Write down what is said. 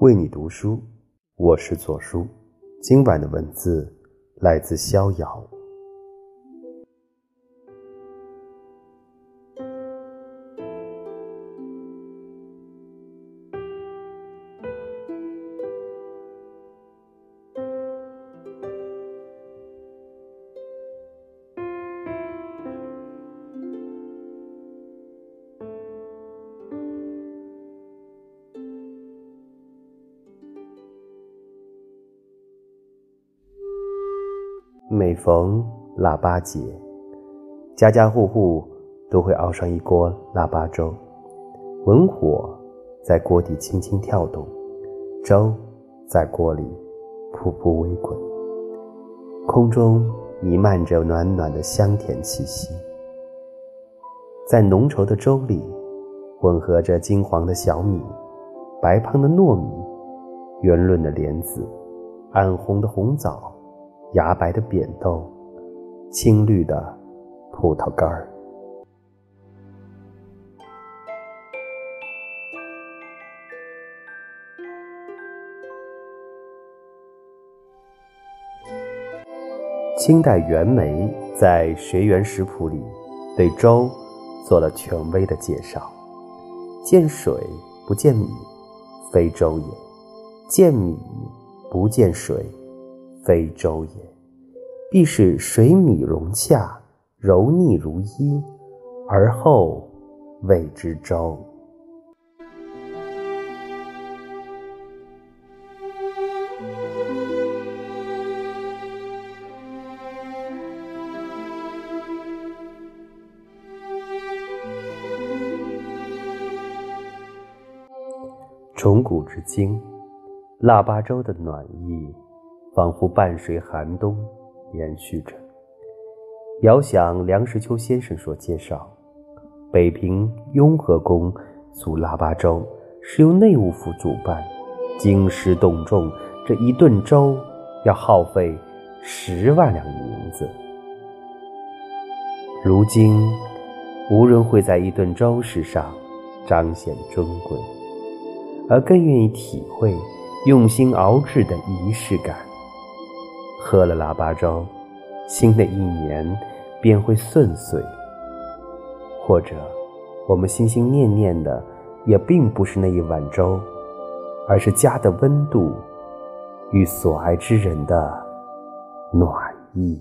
为你读书，我是左书。今晚的文字来自逍遥。每逢腊八节，家家户户都会熬上一锅腊八粥，文火在锅底轻轻跳动，粥在锅里噗噗微滚，空中弥漫着暖暖的香甜气息。在浓稠的粥里，混合着金黄的小米、白胖的糯米、圆润的莲子、暗红的红枣。芽白的扁豆，青绿的葡萄干儿。清代袁枚在《学园食谱》里对粥做了权威的介绍：见水不见米，非粥也；见米不见水。非粥也，必是水米融洽，柔腻如衣，而后谓之粥。从古至今，腊八粥的暖意。仿佛伴随寒冬延续着。遥想梁实秋先生所介绍，北平雍和宫煮腊八粥是由内务府主办，京师动众，这一顿粥要耗费十万两银子。如今，无人会在一顿粥食上彰显尊贵，而更愿意体会用心熬制的仪式感。喝了腊八粥，新的一年便会顺遂。或者，我们心心念念的也并不是那一碗粥，而是家的温度与所爱之人的暖意。